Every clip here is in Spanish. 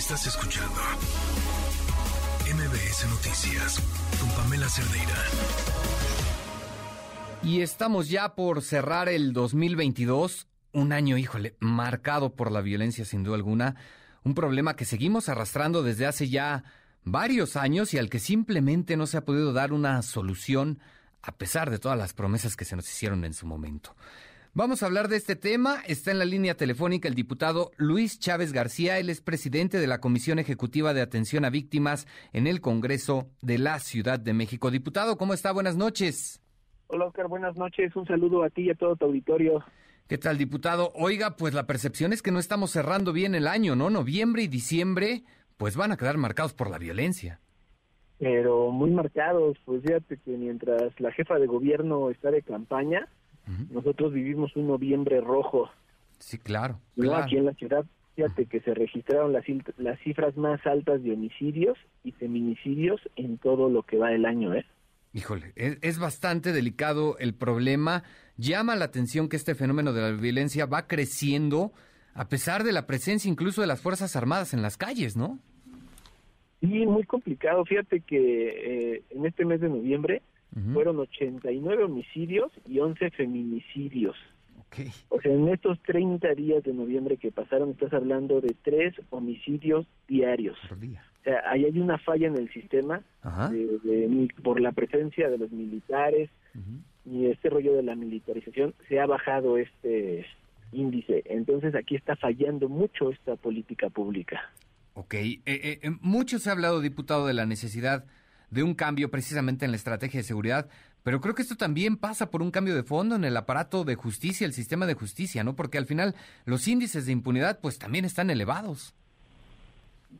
Estás escuchando MBS Noticias con Pamela Cerdeira. Y estamos ya por cerrar el 2022, un año, híjole, marcado por la violencia sin duda alguna, un problema que seguimos arrastrando desde hace ya varios años y al que simplemente no se ha podido dar una solución a pesar de todas las promesas que se nos hicieron en su momento. Vamos a hablar de este tema. Está en la línea telefónica el diputado Luis Chávez García. Él es presidente de la Comisión Ejecutiva de Atención a Víctimas en el Congreso de la Ciudad de México. Diputado, ¿cómo está? Buenas noches. Hola, Oscar. Buenas noches. Un saludo a ti y a todo tu auditorio. ¿Qué tal, diputado? Oiga, pues la percepción es que no estamos cerrando bien el año, ¿no? Noviembre y diciembre, pues van a quedar marcados por la violencia. Pero muy marcados, pues fíjate que mientras la jefa de gobierno está de campaña, nosotros vivimos un noviembre rojo. Sí, claro. Aquí en la ciudad, fíjate que se registraron las, las cifras más altas de homicidios y feminicidios en todo lo que va el año, ¿eh? Híjole, es, bastante delicado el problema. Llama la atención que este fenómeno de la violencia va creciendo a pesar de la presencia incluso de las Fuerzas Armadas en las calles, ¿no? Sí, muy complicado. Fíjate que eh, en este mes de noviembre fueron 89 homicidios y 11 feminicidios. O sea, en estos 30 días de noviembre que pasaron, estás hablando de tres homicidios diarios. O sea, ahí hay una falla en el sistema por la presencia de los militares y este rollo de la militarización, se ha bajado este índice. Entonces aquí está fallando mucho esta política pública. Ok, eh, eh, eh, mucho se ha hablado, diputado, de la necesidad de un cambio precisamente en la estrategia de seguridad, pero creo que esto también pasa por un cambio de fondo en el aparato de justicia, el sistema de justicia, ¿no? Porque al final los índices de impunidad pues también están elevados.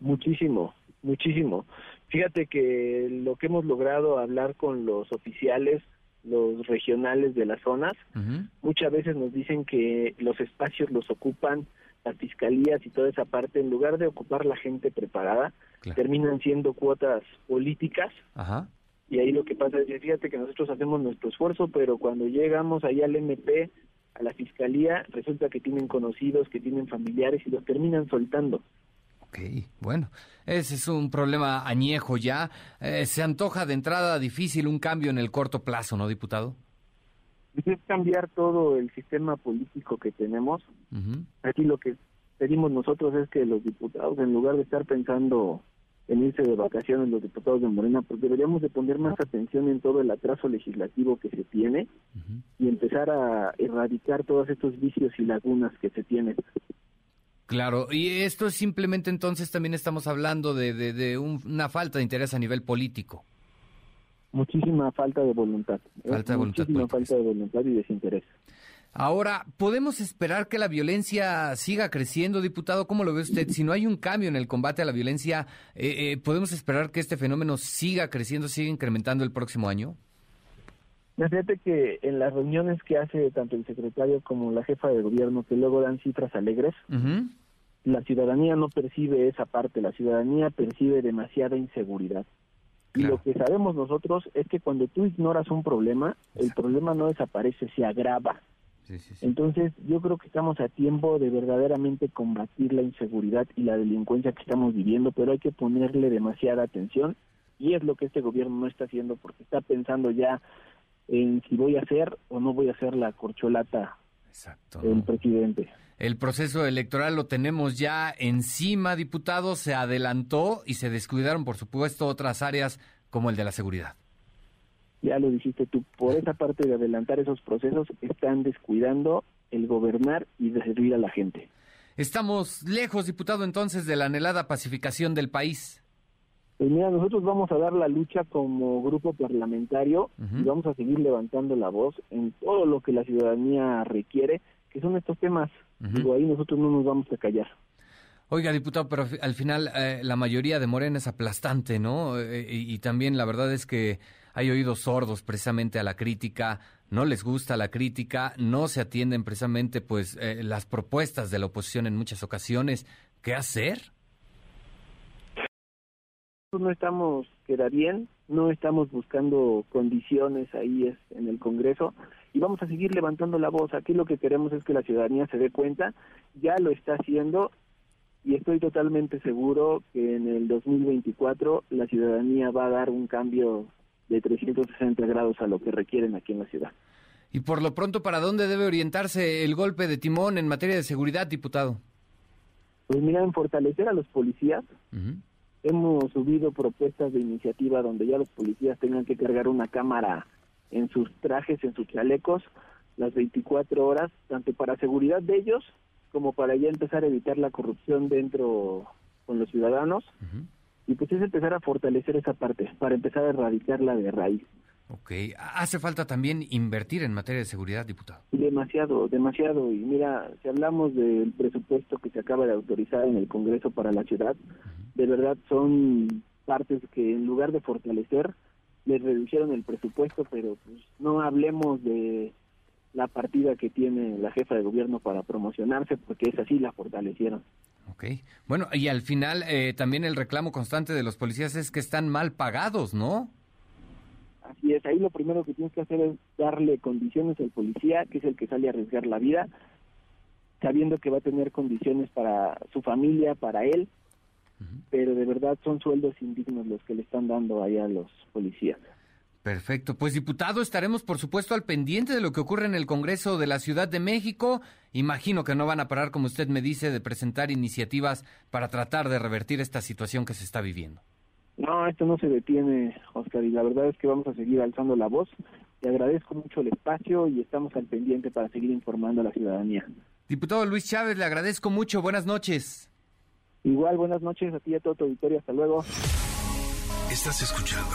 Muchísimo, muchísimo. Fíjate que lo que hemos logrado hablar con los oficiales, los regionales de las zonas, muchas veces nos dicen que los espacios los ocupan las fiscalías y toda esa parte, en lugar de ocupar la gente preparada, terminan siendo cuotas políticas. Y ahí lo que pasa es, fíjate que nosotros hacemos nuestro esfuerzo, pero cuando llegamos ahí al MP, a la fiscalía, resulta que tienen conocidos, que tienen familiares y los terminan soltando. Ok, bueno, ese es un problema añejo ya. Eh, se antoja de entrada difícil un cambio en el corto plazo, ¿no, diputado? es cambiar todo el sistema político que tenemos. Aquí lo que pedimos nosotros es que los diputados, en lugar de estar pensando en irse de vacaciones los diputados de Morena, pues deberíamos de poner más atención en todo el atraso legislativo que se tiene y empezar a erradicar todos estos vicios y lagunas que se tienen. Claro, y esto simplemente entonces también estamos hablando de, de, una falta de interés a nivel político muchísima falta de voluntad. ¿eh? Falta de voluntad. Muchísima falta de voluntad y desinterés. Ahora, ¿podemos esperar que la violencia siga creciendo, diputado? ¿Cómo lo ve usted? Si no hay un cambio en el combate a la violencia, eh, eh, ¿podemos esperar que este fenómeno siga creciendo, siga incrementando el próximo año? Fíjate que en las reuniones que hace tanto el secretario como la jefa de gobierno, que luego dan cifras alegres, la ciudadanía no percibe esa parte, la ciudadanía percibe demasiada inseguridad. Y lo que sabemos nosotros es que cuando tú ignoras un problema, el problema no desaparece, se agrava. Entonces, yo creo que estamos a tiempo de verdaderamente combatir la inseguridad y la delincuencia que estamos viviendo, pero hay que ponerle demasiada atención y es lo que este gobierno no está haciendo porque está pensando ya en si voy a hacer o no voy a hacer la corcholata del presidente. El proceso electoral lo tenemos ya encima, diputados, se adelantó y se descuidaron, por supuesto, otras áreas como el de la seguridad ya lo dijiste tú, por esa parte de adelantar esos procesos están descuidando el gobernar y de servir a la gente. Estamos lejos, diputado, entonces, de la anhelada pacificación del país. Pues mira, nosotros vamos a dar la lucha como grupo parlamentario y vamos a seguir levantando la voz en todo lo que la ciudadanía requiere, que son estos temas. Digo, ahí nosotros no nos vamos a callar. Oiga, diputado, pero al final eh, la mayoría de Morena es aplastante, ¿no? Eh, y, también la verdad es que hay oídos sordos precisamente a la crítica, no les gusta la crítica, no se atienden precisamente pues eh, las propuestas de la oposición en muchas ocasiones. ¿Qué hacer? No estamos, queda bien, no estamos buscando condiciones ahí en el Congreso y vamos a seguir levantando la voz. Aquí lo que queremos es que la ciudadanía se dé cuenta, ya lo está haciendo y estoy totalmente seguro que en el 2024 la ciudadanía va a dar un cambio de 360 grados a lo que requieren aquí en la ciudad. Y por lo pronto, ¿para dónde debe orientarse el golpe de timón en materia de seguridad, diputado? Pues mira, en fortalecer a los policías. Hemos subido propuestas de iniciativa donde ya los policías tengan que cargar una cámara en sus trajes, en sus chalecos, las 24 horas, tanto para seguridad de ellos como para ya empezar a evitar la corrupción dentro con los ciudadanos. Y pues es empezar a fortalecer esa parte, para empezar a erradicarla de raíz. Ok, hace falta también invertir en materia de seguridad, diputado. Demasiado, demasiado. Y mira, si hablamos del presupuesto que se acaba de autorizar en el Congreso para la ciudad, de verdad son partes que en lugar de fortalecer, les redujeron el presupuesto, pero pues no hablemos de la partida que tiene la jefa de gobierno para promocionarse, porque es así la fortalecieron. Ok. Bueno, y al final eh, también el reclamo constante de los policías es que están mal pagados, ¿no? Así es, ahí lo primero que tienes que hacer es darle condiciones al policía, que es el que sale a arriesgar la vida, sabiendo que va a tener condiciones para su familia, para él, pero de verdad son sueldos indignos los que le están dando ahí a los policías. Perfecto. Pues diputado, estaremos por supuesto al pendiente de lo que ocurre en el Congreso de la Ciudad de México. Imagino que no van a parar, como usted me dice, de presentar iniciativas para tratar de revertir esta situación que se está viviendo. No, esto no se detiene, Oscar, y la verdad es que vamos a seguir alzando la voz. Te agradezco mucho el espacio y estamos al pendiente para seguir informando a la ciudadanía. Diputado Luis Chávez, le agradezco mucho. Buenas noches. Igual, buenas noches a ti y a todo tu auditorio. Hasta luego. Estás escuchando